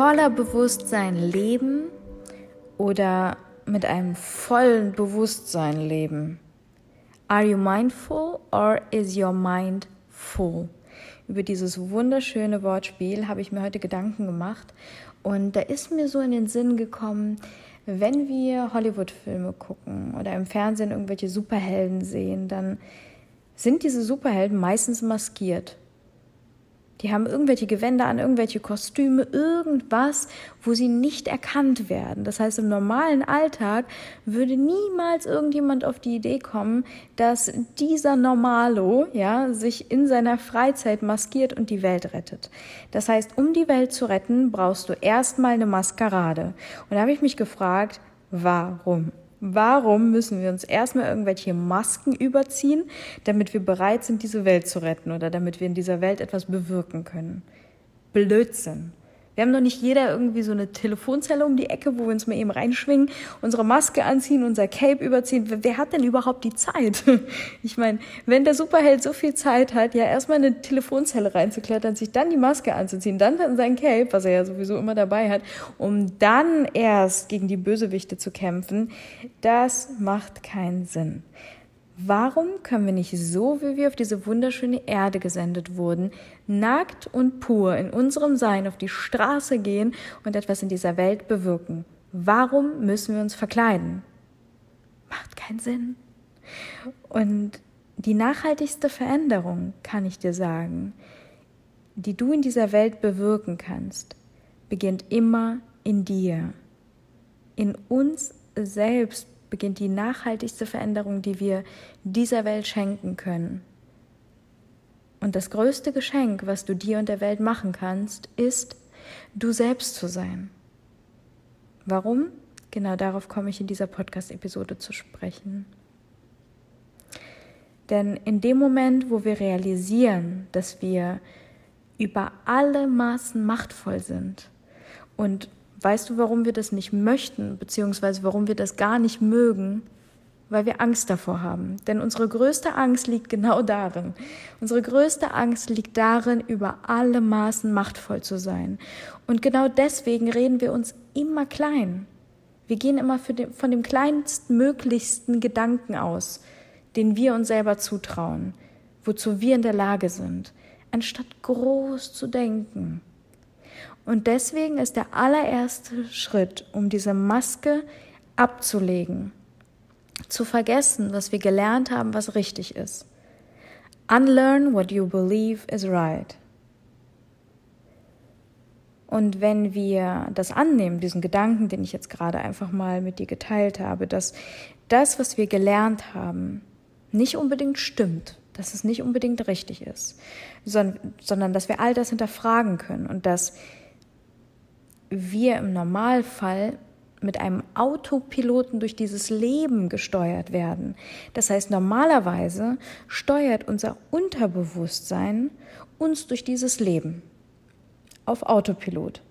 voller Bewusstsein leben oder mit einem vollen Bewusstsein leben? Are you mindful or is your mind full? Über dieses wunderschöne Wortspiel habe ich mir heute Gedanken gemacht und da ist mir so in den Sinn gekommen, wenn wir Hollywood-Filme gucken oder im Fernsehen irgendwelche Superhelden sehen, dann sind diese Superhelden meistens maskiert. Die haben irgendwelche Gewänder an, irgendwelche Kostüme, irgendwas, wo sie nicht erkannt werden. Das heißt, im normalen Alltag würde niemals irgendjemand auf die Idee kommen, dass dieser Normalo, ja, sich in seiner Freizeit maskiert und die Welt rettet. Das heißt, um die Welt zu retten, brauchst du erstmal eine Maskerade. Und da habe ich mich gefragt, warum? Warum müssen wir uns erstmal irgendwelche Masken überziehen, damit wir bereit sind, diese Welt zu retten oder damit wir in dieser Welt etwas bewirken können? Blödsinn. Wir haben doch nicht jeder irgendwie so eine Telefonzelle um die Ecke, wo wir uns mal eben reinschwingen, unsere Maske anziehen, unser Cape überziehen. Wer hat denn überhaupt die Zeit? Ich meine, wenn der Superheld so viel Zeit hat, ja erstmal in eine Telefonzelle reinzuklettern, sich dann die Maske anzuziehen, dann sein Cape, was er ja sowieso immer dabei hat, um dann erst gegen die Bösewichte zu kämpfen, das macht keinen Sinn. Warum können wir nicht so, wie wir auf diese wunderschöne Erde gesendet wurden, nackt und pur in unserem Sein auf die Straße gehen und etwas in dieser Welt bewirken? Warum müssen wir uns verkleiden? Macht keinen Sinn. Und die nachhaltigste Veränderung, kann ich dir sagen, die du in dieser Welt bewirken kannst, beginnt immer in dir. In uns selbst beginnt die nachhaltigste Veränderung, die wir dieser Welt schenken können. Und das größte Geschenk, was du dir und der Welt machen kannst, ist, du selbst zu sein. Warum? Genau darauf komme ich in dieser Podcast-Episode zu sprechen. Denn in dem Moment, wo wir realisieren, dass wir über alle Maßen machtvoll sind und Weißt du, warum wir das nicht möchten, beziehungsweise warum wir das gar nicht mögen? Weil wir Angst davor haben. Denn unsere größte Angst liegt genau darin. Unsere größte Angst liegt darin, über alle Maßen machtvoll zu sein. Und genau deswegen reden wir uns immer klein. Wir gehen immer den, von dem kleinstmöglichsten Gedanken aus, den wir uns selber zutrauen, wozu wir in der Lage sind, anstatt groß zu denken. Und deswegen ist der allererste Schritt, um diese Maske abzulegen, zu vergessen, was wir gelernt haben, was richtig ist. Unlearn what you believe is right. Und wenn wir das annehmen, diesen Gedanken, den ich jetzt gerade einfach mal mit dir geteilt habe, dass das, was wir gelernt haben, nicht unbedingt stimmt, dass es nicht unbedingt richtig ist, sondern, sondern dass wir all das hinterfragen können und dass wir im Normalfall mit einem Autopiloten durch dieses Leben gesteuert werden. Das heißt, normalerweise steuert unser Unterbewusstsein uns durch dieses Leben auf Autopilot.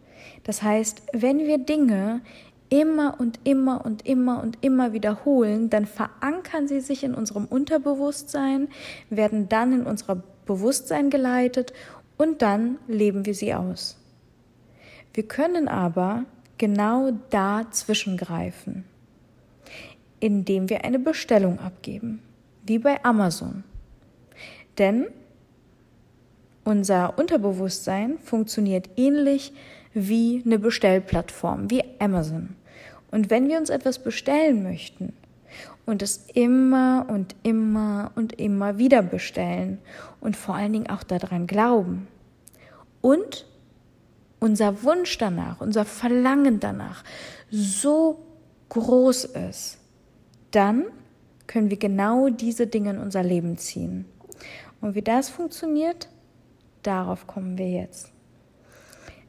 Das heißt, wenn wir Dinge immer und immer und immer und immer wiederholen, dann verankern sie sich in unserem Unterbewusstsein, werden dann in unser Bewusstsein geleitet und dann leben wir sie aus. Wir können aber genau dazwischen greifen, indem wir eine Bestellung abgeben, wie bei Amazon. Denn unser Unterbewusstsein funktioniert ähnlich wie eine Bestellplattform, wie Amazon. Und wenn wir uns etwas bestellen möchten und es immer und immer und immer wieder bestellen und vor allen Dingen auch daran glauben und unser Wunsch danach, unser Verlangen danach so groß ist, dann können wir genau diese Dinge in unser Leben ziehen. Und wie das funktioniert, darauf kommen wir jetzt.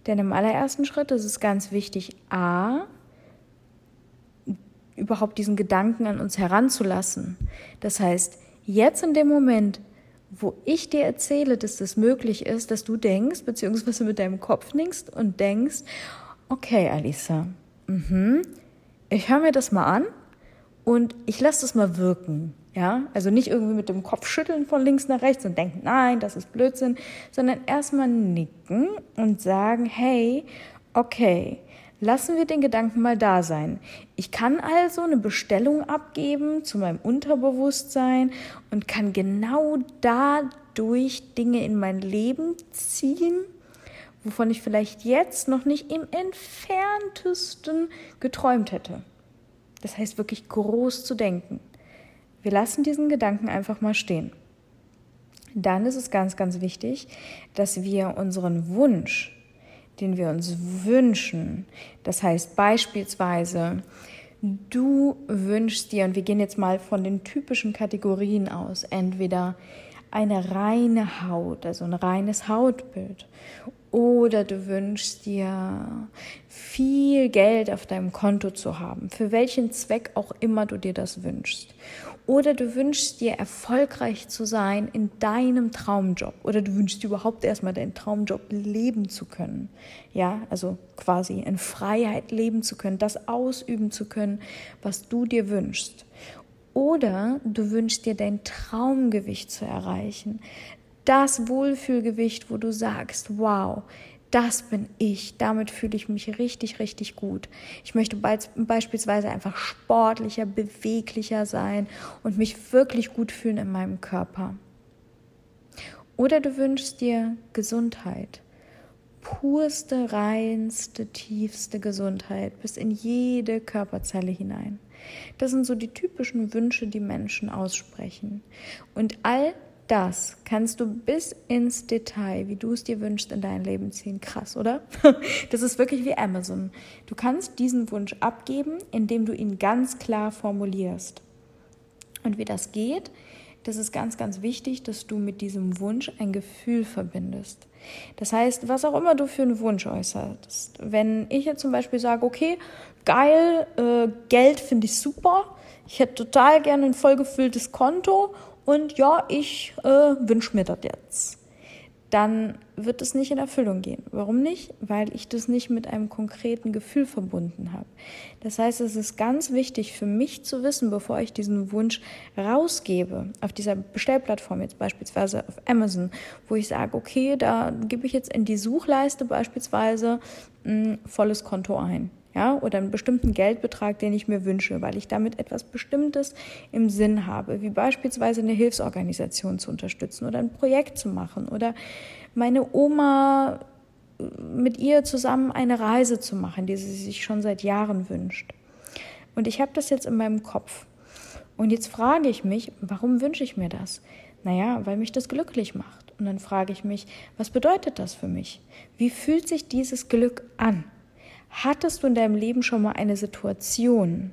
Denn im allerersten Schritt ist es ganz wichtig, a, überhaupt diesen Gedanken an uns heranzulassen. Das heißt, jetzt in dem Moment, wo ich dir erzähle, dass das möglich ist, dass du denkst, beziehungsweise mit deinem Kopf nickst und denkst, okay, Alisa, mhm, ich höre mir das mal an und ich lasse das mal wirken. Ja, also nicht irgendwie mit dem Kopf schütteln von links nach rechts und denken, nein, das ist Blödsinn, sondern erstmal nicken und sagen, hey, Okay, lassen wir den Gedanken mal da sein. Ich kann also eine Bestellung abgeben zu meinem Unterbewusstsein und kann genau dadurch Dinge in mein Leben ziehen, wovon ich vielleicht jetzt noch nicht im entferntesten geträumt hätte. Das heißt wirklich groß zu denken. Wir lassen diesen Gedanken einfach mal stehen. Dann ist es ganz, ganz wichtig, dass wir unseren Wunsch, den wir uns wünschen, das heißt beispielsweise, du wünschst dir, und wir gehen jetzt mal von den typischen Kategorien aus, entweder eine reine Haut, also ein reines Hautbild. Oder du wünschst dir viel Geld auf deinem Konto zu haben, für welchen Zweck auch immer du dir das wünschst. Oder du wünschst dir erfolgreich zu sein in deinem Traumjob. Oder du wünschst dir überhaupt erstmal deinen Traumjob leben zu können. Ja, also quasi in Freiheit leben zu können, das ausüben zu können, was du dir wünschst. Oder du wünschst dir dein Traumgewicht zu erreichen. Das Wohlfühlgewicht, wo du sagst, wow, das bin ich, damit fühle ich mich richtig, richtig gut. Ich möchte beispielsweise einfach sportlicher, beweglicher sein und mich wirklich gut fühlen in meinem Körper. Oder du wünschst dir Gesundheit, purste, reinste, tiefste Gesundheit bis in jede Körperzelle hinein. Das sind so die typischen Wünsche, die Menschen aussprechen. Und all das kannst du bis ins Detail, wie du es dir wünschst, in dein Leben ziehen. Krass, oder? Das ist wirklich wie Amazon. Du kannst diesen Wunsch abgeben, indem du ihn ganz klar formulierst. Und wie das geht, das ist ganz, ganz wichtig, dass du mit diesem Wunsch ein Gefühl verbindest. Das heißt, was auch immer du für einen Wunsch äußerst. Wenn ich jetzt zum Beispiel sage, okay, geil, äh, Geld finde ich super, ich hätte total gerne ein vollgefülltes Konto und ja, ich äh, wünsche mir das jetzt. Dann wird es nicht in Erfüllung gehen. Warum nicht? Weil ich das nicht mit einem konkreten Gefühl verbunden habe. Das heißt, es ist ganz wichtig für mich zu wissen, bevor ich diesen Wunsch rausgebe, auf dieser Bestellplattform jetzt beispielsweise auf Amazon, wo ich sage, okay, da gebe ich jetzt in die Suchleiste beispielsweise ein volles Konto ein ja, oder einen bestimmten Geldbetrag, den ich mir wünsche, weil ich damit etwas Bestimmtes im Sinn habe, wie beispielsweise eine Hilfsorganisation zu unterstützen oder ein Projekt zu machen oder meine Oma äh, mit ihr zusammen eine Reise zu machen, die sie sich schon seit Jahren wünscht. Und ich habe das jetzt in meinem Kopf. Und jetzt frage ich mich, warum wünsche ich mir das? Naja, weil mich das glücklich macht. Und dann frage ich mich, was bedeutet das für mich? Wie fühlt sich dieses Glück an? Hattest du in deinem Leben schon mal eine Situation,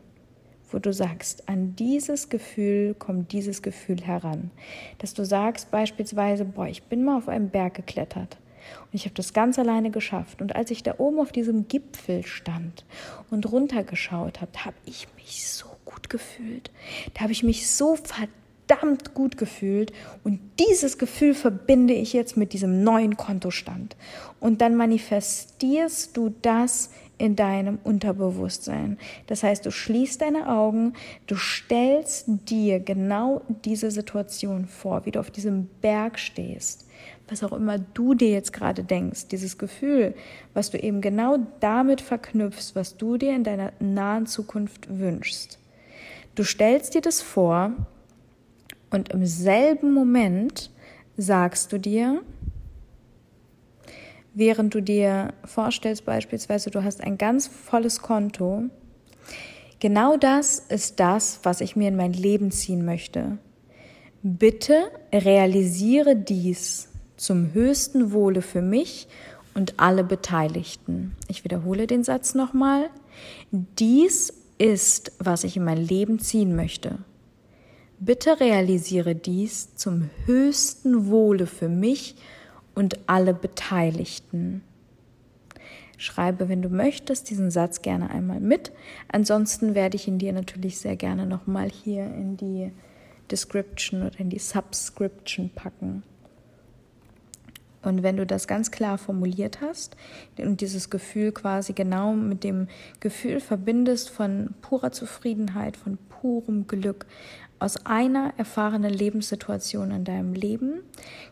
wo du sagst, an dieses Gefühl kommt dieses Gefühl heran? Dass du sagst beispielsweise, boah, ich bin mal auf einem Berg geklettert und ich habe das ganz alleine geschafft. Und als ich da oben auf diesem Gipfel stand und runtergeschaut habe, habe ich mich so gut gefühlt. Da habe ich mich so verdammt gut gefühlt und dieses Gefühl verbinde ich jetzt mit diesem neuen Kontostand. Und dann manifestierst du das in deinem Unterbewusstsein. Das heißt, du schließt deine Augen, du stellst dir genau diese Situation vor, wie du auf diesem Berg stehst. Was auch immer du dir jetzt gerade denkst, dieses Gefühl, was du eben genau damit verknüpfst, was du dir in deiner nahen Zukunft wünschst. Du stellst dir das vor und im selben Moment sagst du dir, während du dir vorstellst, beispielsweise, du hast ein ganz volles Konto. Genau das ist das, was ich mir in mein Leben ziehen möchte. Bitte realisiere dies zum höchsten Wohle für mich und alle Beteiligten. Ich wiederhole den Satz nochmal. Dies ist, was ich in mein Leben ziehen möchte. Bitte realisiere dies zum höchsten Wohle für mich und alle Beteiligten. Schreibe, wenn du möchtest, diesen Satz gerne einmal mit. Ansonsten werde ich ihn dir natürlich sehr gerne nochmal hier in die Description oder in die Subscription packen. Und wenn du das ganz klar formuliert hast und dieses Gefühl quasi genau mit dem Gefühl verbindest von purer Zufriedenheit, von purem Glück, aus einer erfahrenen Lebenssituation in deinem Leben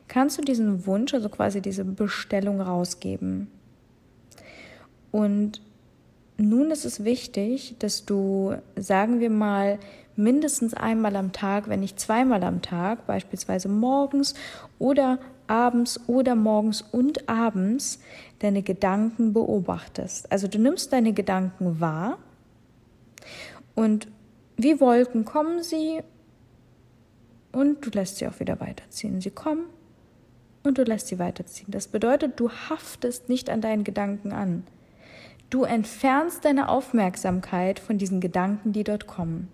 kannst du diesen Wunsch, also quasi diese Bestellung rausgeben. Und nun ist es wichtig, dass du, sagen wir mal, mindestens einmal am Tag, wenn nicht zweimal am Tag, beispielsweise morgens oder abends oder morgens und abends, deine Gedanken beobachtest. Also du nimmst deine Gedanken wahr und wie Wolken kommen sie und du lässt sie auch wieder weiterziehen. Sie kommen und du lässt sie weiterziehen. Das bedeutet, du haftest nicht an deinen Gedanken an. Du entfernst deine Aufmerksamkeit von diesen Gedanken, die dort kommen.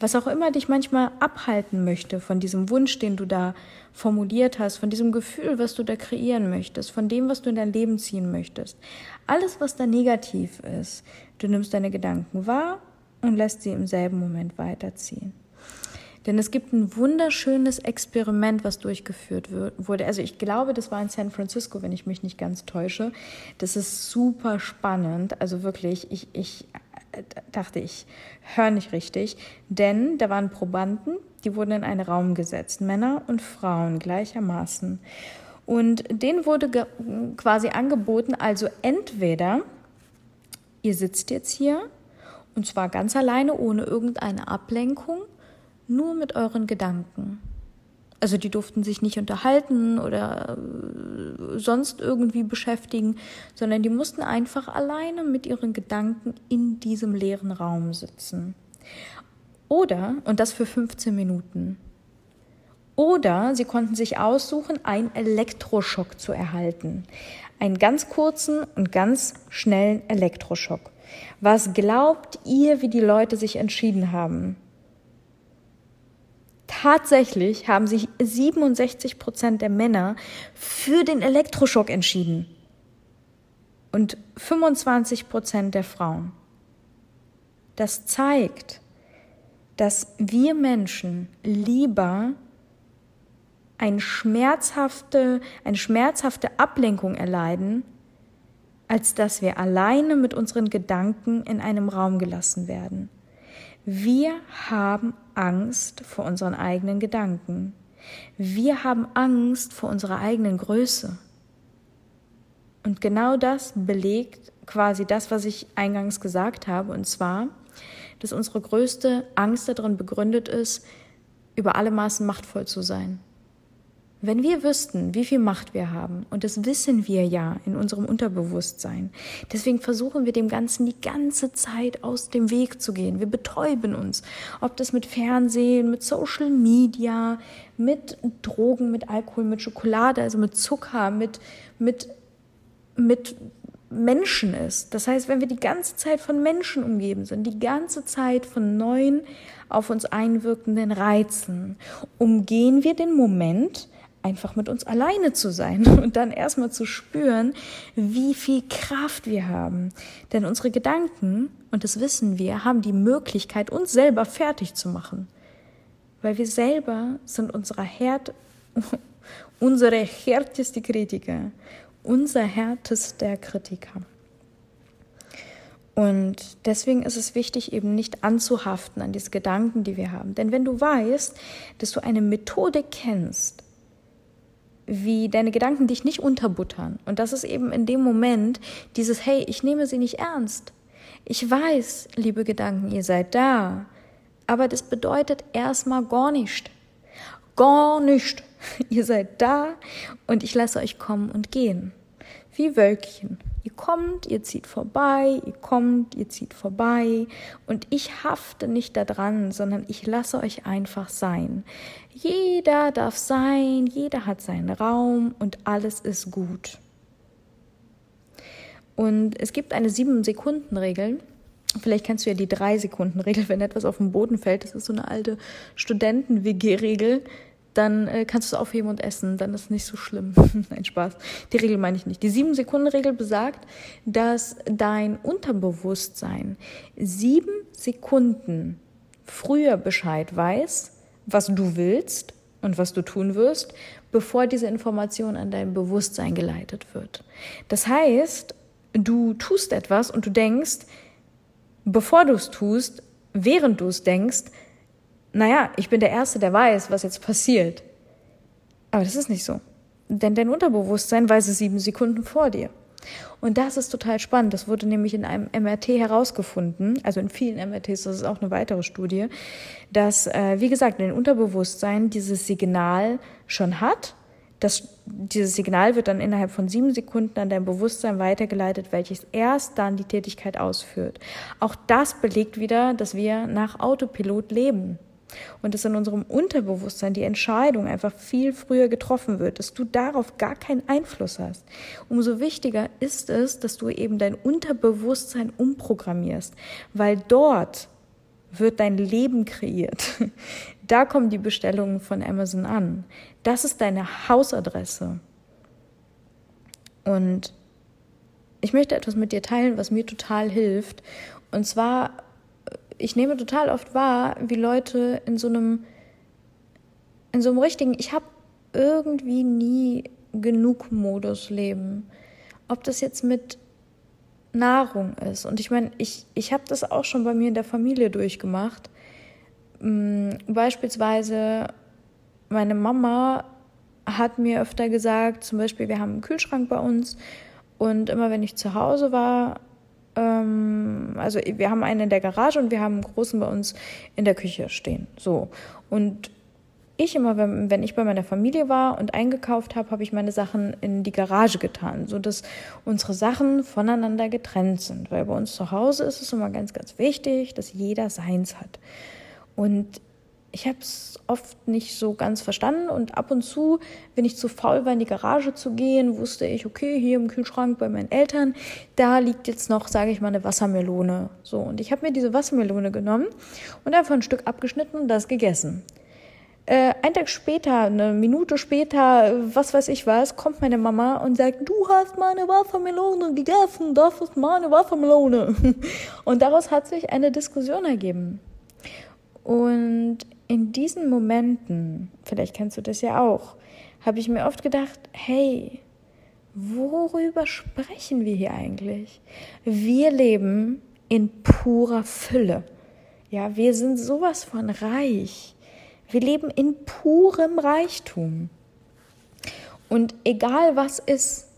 Was auch immer dich manchmal abhalten möchte von diesem Wunsch, den du da formuliert hast, von diesem Gefühl, was du da kreieren möchtest, von dem, was du in dein Leben ziehen möchtest. Alles, was da negativ ist, du nimmst deine Gedanken wahr und lässt sie im selben Moment weiterziehen. Denn es gibt ein wunderschönes Experiment, was durchgeführt wurde. Also ich glaube, das war in San Francisco, wenn ich mich nicht ganz täusche. Das ist super spannend. Also wirklich, ich, ich dachte ich, höre nicht richtig. Denn da waren Probanden, die wurden in einen Raum gesetzt, Männer und Frauen gleichermaßen. Und denen wurde quasi angeboten, also entweder ihr sitzt jetzt hier und zwar ganz alleine, ohne irgendeine Ablenkung, nur mit euren Gedanken. Also die durften sich nicht unterhalten oder äh, sonst irgendwie beschäftigen, sondern die mussten einfach alleine mit ihren Gedanken in diesem leeren Raum sitzen. Oder, und das für 15 Minuten. Oder sie konnten sich aussuchen, einen Elektroschock zu erhalten. Einen ganz kurzen und ganz schnellen Elektroschock. Was glaubt ihr, wie die Leute sich entschieden haben? Tatsächlich haben sich 67 Prozent der Männer für den Elektroschock entschieden und 25 Prozent der Frauen. Das zeigt, dass wir Menschen lieber eine schmerzhafte, eine schmerzhafte Ablenkung erleiden, als dass wir alleine mit unseren Gedanken in einem Raum gelassen werden. Wir haben Angst vor unseren eigenen Gedanken. Wir haben Angst vor unserer eigenen Größe. Und genau das belegt quasi das, was ich eingangs gesagt habe, und zwar, dass unsere größte Angst darin begründet ist, über alle Maßen machtvoll zu sein. Wenn wir wüssten, wie viel Macht wir haben, und das wissen wir ja in unserem Unterbewusstsein, deswegen versuchen wir dem Ganzen die ganze Zeit aus dem Weg zu gehen. Wir betäuben uns, ob das mit Fernsehen, mit Social Media, mit Drogen, mit Alkohol, mit Schokolade, also mit Zucker, mit, mit, mit Menschen ist. Das heißt, wenn wir die ganze Zeit von Menschen umgeben sind, die ganze Zeit von neuen auf uns einwirkenden Reizen, umgehen wir den Moment, einfach mit uns alleine zu sein und dann erstmal zu spüren, wie viel Kraft wir haben. Denn unsere Gedanken, und das wissen wir, haben die Möglichkeit, uns selber fertig zu machen. Weil wir selber sind unsere, Herd, unsere härteste Kritiker, unser härtester Kritiker. Und deswegen ist es wichtig, eben nicht anzuhaften an diese Gedanken, die wir haben. Denn wenn du weißt, dass du eine Methode kennst, wie deine Gedanken dich nicht unterbuttern. Und das ist eben in dem Moment dieses, hey, ich nehme sie nicht ernst. Ich weiß, liebe Gedanken, ihr seid da. Aber das bedeutet erstmal gar nicht. Gar nicht. Ihr seid da und ich lasse euch kommen und gehen. Wie Wölkchen. Ihr kommt, ihr zieht vorbei, ihr kommt, ihr zieht vorbei und ich hafte nicht daran, sondern ich lasse euch einfach sein. Jeder darf sein, jeder hat seinen Raum und alles ist gut. Und es gibt eine Sieben-Sekunden-Regel. Vielleicht kennst du ja die Drei-Sekunden-Regel, wenn etwas auf den Boden fällt. Das ist so eine alte Studenten-WG-Regel dann äh, kannst du es aufheben und essen, dann ist es nicht so schlimm. Nein, Spaß. Die Regel meine ich nicht. Die Sieben-Sekunden-Regel besagt, dass dein Unterbewusstsein sieben Sekunden früher Bescheid weiß, was du willst und was du tun wirst, bevor diese Information an dein Bewusstsein geleitet wird. Das heißt, du tust etwas und du denkst, bevor du es tust, während du es denkst, naja, ich bin der Erste, der weiß, was jetzt passiert. Aber das ist nicht so. Denn dein Unterbewusstsein weiß es sieben Sekunden vor dir. Und das ist total spannend. Das wurde nämlich in einem MRT herausgefunden, also in vielen MRTs, das ist auch eine weitere Studie, dass, äh, wie gesagt, dein Unterbewusstsein dieses Signal schon hat. Das, dieses Signal wird dann innerhalb von sieben Sekunden an dein Bewusstsein weitergeleitet, welches erst dann die Tätigkeit ausführt. Auch das belegt wieder, dass wir nach Autopilot leben und dass in unserem Unterbewusstsein die Entscheidung einfach viel früher getroffen wird, dass du darauf gar keinen Einfluss hast. Umso wichtiger ist es, dass du eben dein Unterbewusstsein umprogrammierst, weil dort wird dein Leben kreiert. Da kommen die Bestellungen von Amazon an. Das ist deine Hausadresse. Und ich möchte etwas mit dir teilen, was mir total hilft. Und zwar ich nehme total oft wahr, wie Leute in so einem, in so einem richtigen, ich habe irgendwie nie genug Modus leben. Ob das jetzt mit Nahrung ist. Und ich meine, ich, ich habe das auch schon bei mir in der Familie durchgemacht. Hm, beispielsweise meine Mama hat mir öfter gesagt, zum Beispiel, wir haben einen Kühlschrank bei uns und immer wenn ich zu Hause war, ähm, also wir haben einen in der Garage und wir haben einen großen bei uns in der Küche stehen. So. Und ich immer, wenn, wenn ich bei meiner Familie war und eingekauft habe, habe ich meine Sachen in die Garage getan, sodass unsere Sachen voneinander getrennt sind. Weil bei uns zu Hause ist es immer ganz, ganz wichtig, dass jeder seins hat. Und ich habe es oft nicht so ganz verstanden und ab und zu, wenn ich zu faul war, in die Garage zu gehen, wusste ich, okay, hier im Kühlschrank bei meinen Eltern, da liegt jetzt noch, sage ich mal, eine Wassermelone. So, und ich habe mir diese Wassermelone genommen und einfach ein Stück abgeschnitten und das gegessen. Äh, ein Tag später, eine Minute später, was weiß ich was, kommt meine Mama und sagt, du hast meine Wassermelone gegessen, das ist meine Wassermelone. Und daraus hat sich eine Diskussion ergeben. Und in diesen Momenten, vielleicht kennst du das ja auch, habe ich mir oft gedacht, hey, worüber sprechen wir hier eigentlich? Wir leben in purer Fülle. Ja, wir sind sowas von reich. Wir leben in purem Reichtum. Und egal was ist,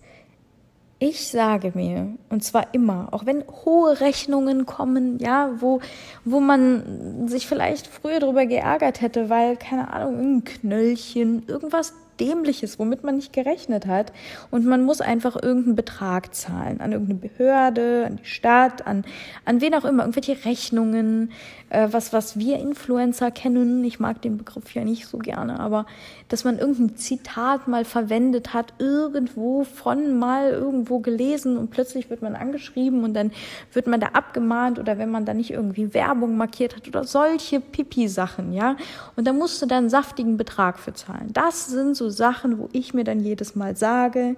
ich sage mir, und zwar immer, auch wenn hohe Rechnungen kommen, ja, wo, wo man sich vielleicht früher darüber geärgert hätte, weil, keine Ahnung, ein Knöllchen, irgendwas Dämliches, womit man nicht gerechnet hat. Und man muss einfach irgendeinen Betrag zahlen an irgendeine Behörde, an die Stadt, an, an wen auch immer, irgendwelche Rechnungen, äh, was, was wir Influencer kennen. Ich mag den Begriff ja nicht so gerne, aber dass man irgendein Zitat mal verwendet hat, irgendwo von mal irgendwo gelesen und plötzlich wird man angeschrieben und dann wird man da abgemahnt oder wenn man da nicht irgendwie Werbung markiert hat oder solche Pipi-Sachen, ja. Und da musst du dann einen saftigen Betrag für zahlen. Das sind so Sachen, wo ich mir dann jedes Mal sage,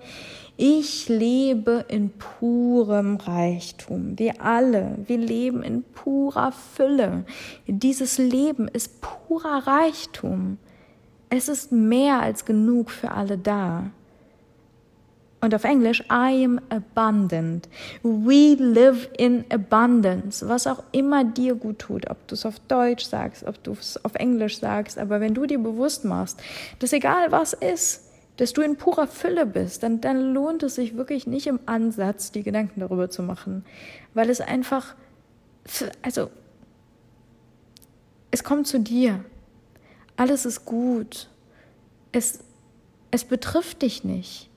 ich lebe in purem Reichtum. Wir alle, wir leben in purer Fülle. Dieses Leben ist purer Reichtum. Es ist mehr als genug für alle da. Und auf Englisch, I am abundant. We live in abundance. Was auch immer dir gut tut, ob du es auf Deutsch sagst, ob du es auf Englisch sagst, aber wenn du dir bewusst machst, dass egal was ist, dass du in purer Fülle bist, dann, dann lohnt es sich wirklich nicht im Ansatz, die Gedanken darüber zu machen, weil es einfach, also, es kommt zu dir. Alles ist gut. Es, es betrifft dich nicht.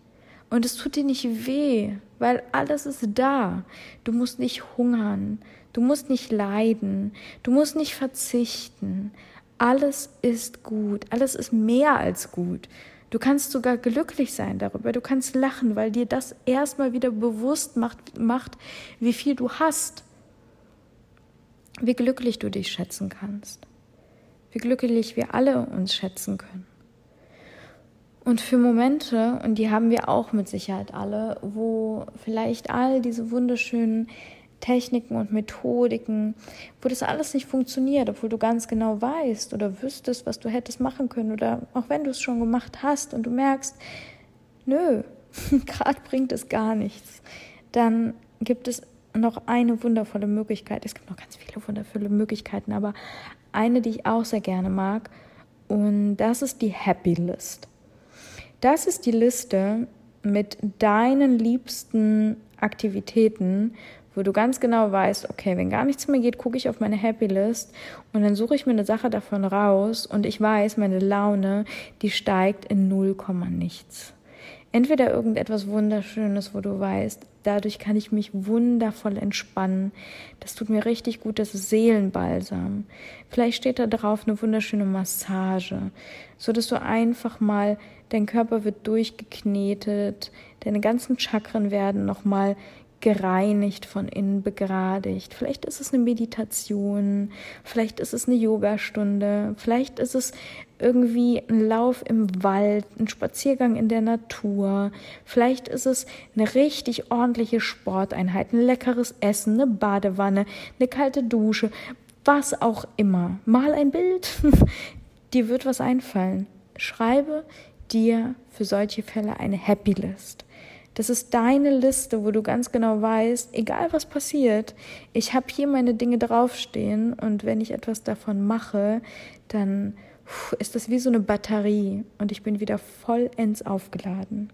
Und es tut dir nicht weh, weil alles ist da. Du musst nicht hungern, du musst nicht leiden, du musst nicht verzichten. Alles ist gut, alles ist mehr als gut. Du kannst sogar glücklich sein darüber, du kannst lachen, weil dir das erstmal wieder bewusst macht, macht, wie viel du hast, wie glücklich du dich schätzen kannst, wie glücklich wir alle uns schätzen können. Und für Momente, und die haben wir auch mit Sicherheit alle, wo vielleicht all diese wunderschönen Techniken und Methodiken, wo das alles nicht funktioniert, obwohl du ganz genau weißt oder wüsstest, was du hättest machen können oder auch wenn du es schon gemacht hast und du merkst, nö, gerade bringt es gar nichts, dann gibt es noch eine wundervolle Möglichkeit. Es gibt noch ganz viele wundervolle Möglichkeiten, aber eine, die ich auch sehr gerne mag, und das ist die Happy List. Das ist die Liste mit deinen liebsten Aktivitäten, wo du ganz genau weißt, okay, wenn gar nichts mehr geht, gucke ich auf meine Happy List und dann suche ich mir eine Sache davon raus und ich weiß, meine Laune, die steigt in null Komma nichts. Entweder irgendetwas Wunderschönes, wo du weißt, dadurch kann ich mich wundervoll entspannen. Das tut mir richtig gut, das ist Seelenbalsam. Vielleicht steht da drauf eine wunderschöne Massage, so dass du einfach mal, dein Körper wird durchgeknetet, deine ganzen Chakren werden nochmal gereinigt von innen, begradigt. Vielleicht ist es eine Meditation, vielleicht ist es eine Yogastunde, vielleicht ist es irgendwie ein Lauf im Wald, ein Spaziergang in der Natur, vielleicht ist es eine richtig ordentliche Sporteinheit, ein leckeres Essen, eine Badewanne, eine kalte Dusche, was auch immer. Mal ein Bild, dir wird was einfallen. Schreibe dir für solche Fälle eine Happy List. Das ist deine Liste, wo du ganz genau weißt, egal was passiert, ich habe hier meine Dinge draufstehen und wenn ich etwas davon mache, dann ist das wie so eine Batterie und ich bin wieder vollends aufgeladen.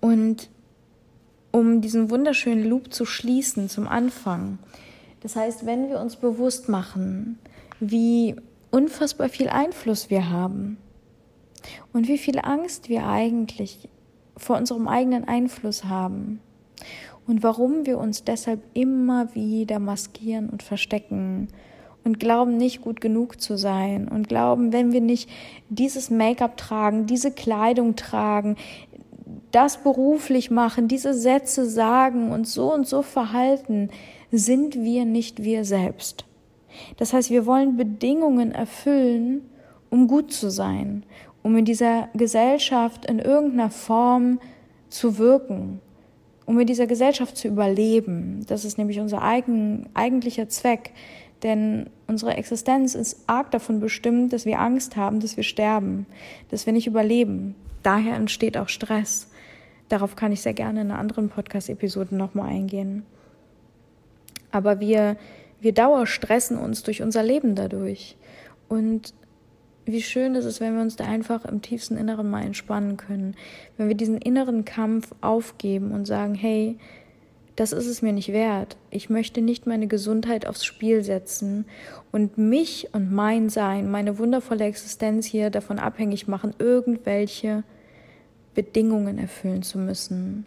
Und um diesen wunderschönen Loop zu schließen zum Anfang, das heißt, wenn wir uns bewusst machen, wie unfassbar viel Einfluss wir haben und wie viel Angst wir eigentlich vor unserem eigenen Einfluss haben. Und warum wir uns deshalb immer wieder maskieren und verstecken. Und glauben nicht gut genug zu sein. Und glauben, wenn wir nicht dieses Make-up tragen, diese Kleidung tragen, das beruflich machen, diese Sätze sagen und so und so verhalten, sind wir nicht wir selbst. Das heißt, wir wollen Bedingungen erfüllen, um gut zu sein, um in dieser Gesellschaft in irgendeiner Form zu wirken, um in dieser Gesellschaft zu überleben. Das ist nämlich unser eigen, eigentlicher Zweck. Denn unsere Existenz ist arg davon bestimmt, dass wir Angst haben, dass wir sterben, dass wir nicht überleben. Daher entsteht auch Stress. Darauf kann ich sehr gerne in einer anderen Podcast-Episode nochmal eingehen. Aber wir, wir dauerstressen uns durch unser Leben dadurch. Und wie schön ist es, wenn wir uns da einfach im tiefsten Inneren mal entspannen können. Wenn wir diesen inneren Kampf aufgeben und sagen, hey, das ist es mir nicht wert. Ich möchte nicht meine Gesundheit aufs Spiel setzen und mich und mein Sein, meine wundervolle Existenz hier davon abhängig machen, irgendwelche Bedingungen erfüllen zu müssen.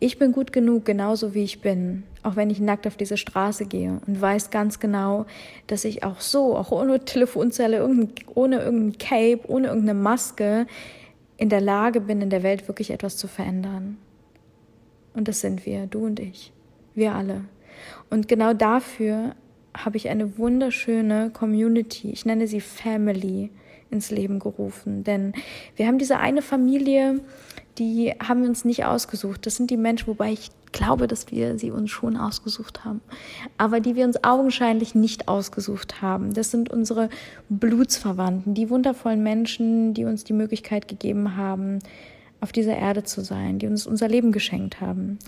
Ich bin gut genug, genauso wie ich bin, auch wenn ich nackt auf diese Straße gehe und weiß ganz genau, dass ich auch so, auch ohne Telefonzelle, ohne irgendein Cape, ohne irgendeine Maske in der Lage bin, in der Welt wirklich etwas zu verändern. Und das sind wir, du und ich, wir alle. Und genau dafür habe ich eine wunderschöne Community, ich nenne sie Family, ins Leben gerufen. Denn wir haben diese eine Familie, die haben wir uns nicht ausgesucht. Das sind die Menschen, wobei ich glaube, dass wir sie uns schon ausgesucht haben, aber die wir uns augenscheinlich nicht ausgesucht haben. Das sind unsere Blutsverwandten, die wundervollen Menschen, die uns die Möglichkeit gegeben haben, auf dieser Erde zu sein, die uns unser Leben geschenkt haben.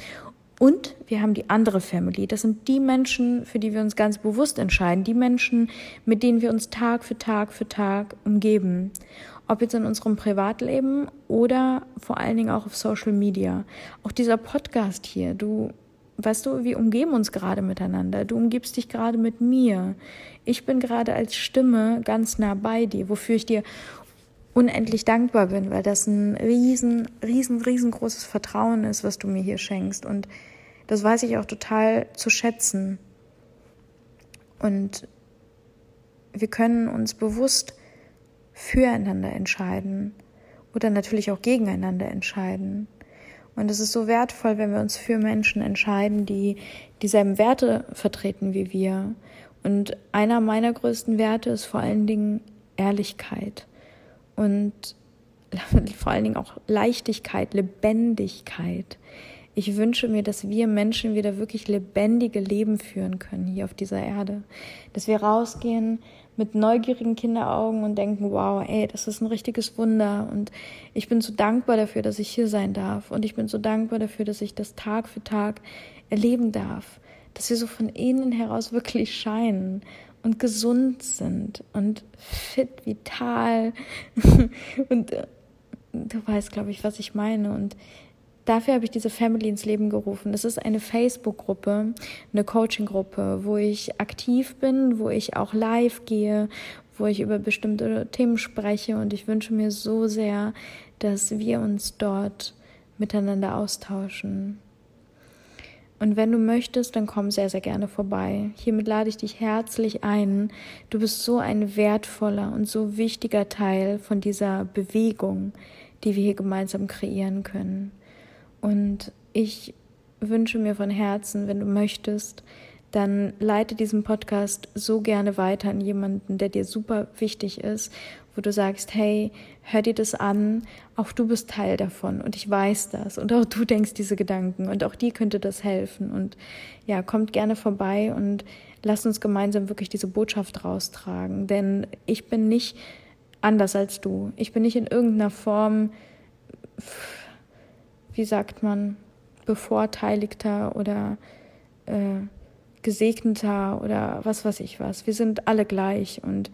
Und wir haben die andere Family. Das sind die Menschen, für die wir uns ganz bewusst entscheiden. Die Menschen, mit denen wir uns Tag für Tag für Tag umgeben. Ob jetzt in unserem Privatleben oder vor allen Dingen auch auf Social Media. Auch dieser Podcast hier, du, weißt du, wir umgeben uns gerade miteinander. Du umgibst dich gerade mit mir. Ich bin gerade als Stimme ganz nah bei dir, wofür ich dir unendlich dankbar bin, weil das ein riesen, riesen, riesengroßes Vertrauen ist, was du mir hier schenkst. Und das weiß ich auch total zu schätzen. Und wir können uns bewusst füreinander entscheiden oder natürlich auch gegeneinander entscheiden. Und es ist so wertvoll, wenn wir uns für Menschen entscheiden, die dieselben Werte vertreten wie wir. Und einer meiner größten Werte ist vor allen Dingen Ehrlichkeit und vor allen Dingen auch Leichtigkeit, Lebendigkeit. Ich wünsche mir, dass wir Menschen wieder wirklich lebendige Leben führen können hier auf dieser Erde. Dass wir rausgehen mit neugierigen Kinderaugen und denken, wow, ey, das ist ein richtiges Wunder. Und ich bin so dankbar dafür, dass ich hier sein darf. Und ich bin so dankbar dafür, dass ich das Tag für Tag erleben darf. Dass wir so von innen heraus wirklich scheinen und gesund sind und fit, vital. und äh, du weißt, glaube ich, was ich meine. Und dafür habe ich diese Family ins Leben gerufen. Das ist eine Facebook-Gruppe, eine Coaching-Gruppe, wo ich aktiv bin, wo ich auch live gehe, wo ich über bestimmte Themen spreche und ich wünsche mir so sehr, dass wir uns dort miteinander austauschen. Und wenn du möchtest, dann komm sehr, sehr gerne vorbei. Hiermit lade ich dich herzlich ein. Du bist so ein wertvoller und so wichtiger Teil von dieser Bewegung, die wir hier gemeinsam kreieren können. Und ich wünsche mir von Herzen, wenn du möchtest, dann leite diesen Podcast so gerne weiter an jemanden, der dir super wichtig ist, wo du sagst, hey, hör dir das an, auch du bist Teil davon und ich weiß das und auch du denkst diese Gedanken und auch dir könnte das helfen und ja, kommt gerne vorbei und lass uns gemeinsam wirklich diese Botschaft raustragen, denn ich bin nicht anders als du. Ich bin nicht in irgendeiner Form, wie sagt man, bevorteiligter oder äh, gesegneter oder was weiß ich was. Wir sind alle gleich und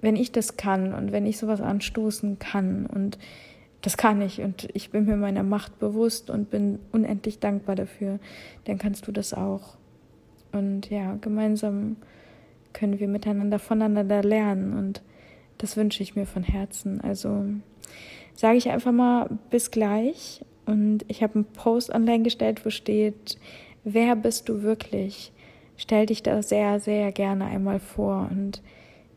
wenn ich das kann und wenn ich sowas anstoßen kann und das kann ich und ich bin mir meiner Macht bewusst und bin unendlich dankbar dafür, dann kannst du das auch. Und ja, gemeinsam können wir miteinander voneinander lernen und das wünsche ich mir von Herzen. Also sage ich einfach mal bis gleich und ich habe einen Post online gestellt, wo steht, wer bist du wirklich? Stell dich da sehr, sehr gerne einmal vor und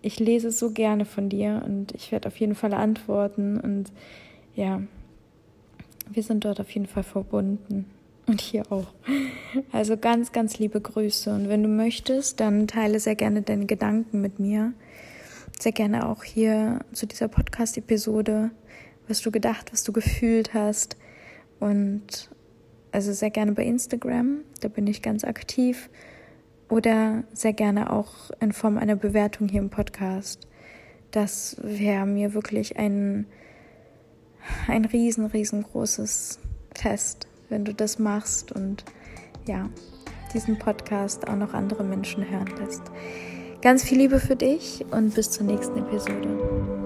ich lese so gerne von dir und ich werde auf jeden Fall antworten und ja, wir sind dort auf jeden Fall verbunden und hier auch. Also ganz, ganz liebe Grüße und wenn du möchtest, dann teile sehr gerne deine Gedanken mit mir. Sehr gerne auch hier zu dieser Podcast-Episode, was du gedacht, was du gefühlt hast und also sehr gerne bei Instagram, da bin ich ganz aktiv. Oder sehr gerne auch in Form einer Bewertung hier im Podcast. Das wäre mir wirklich ein, ein riesen, riesengroßes Fest, wenn du das machst und ja, diesen Podcast auch noch andere Menschen hören lässt. Ganz viel Liebe für dich und bis zur nächsten Episode.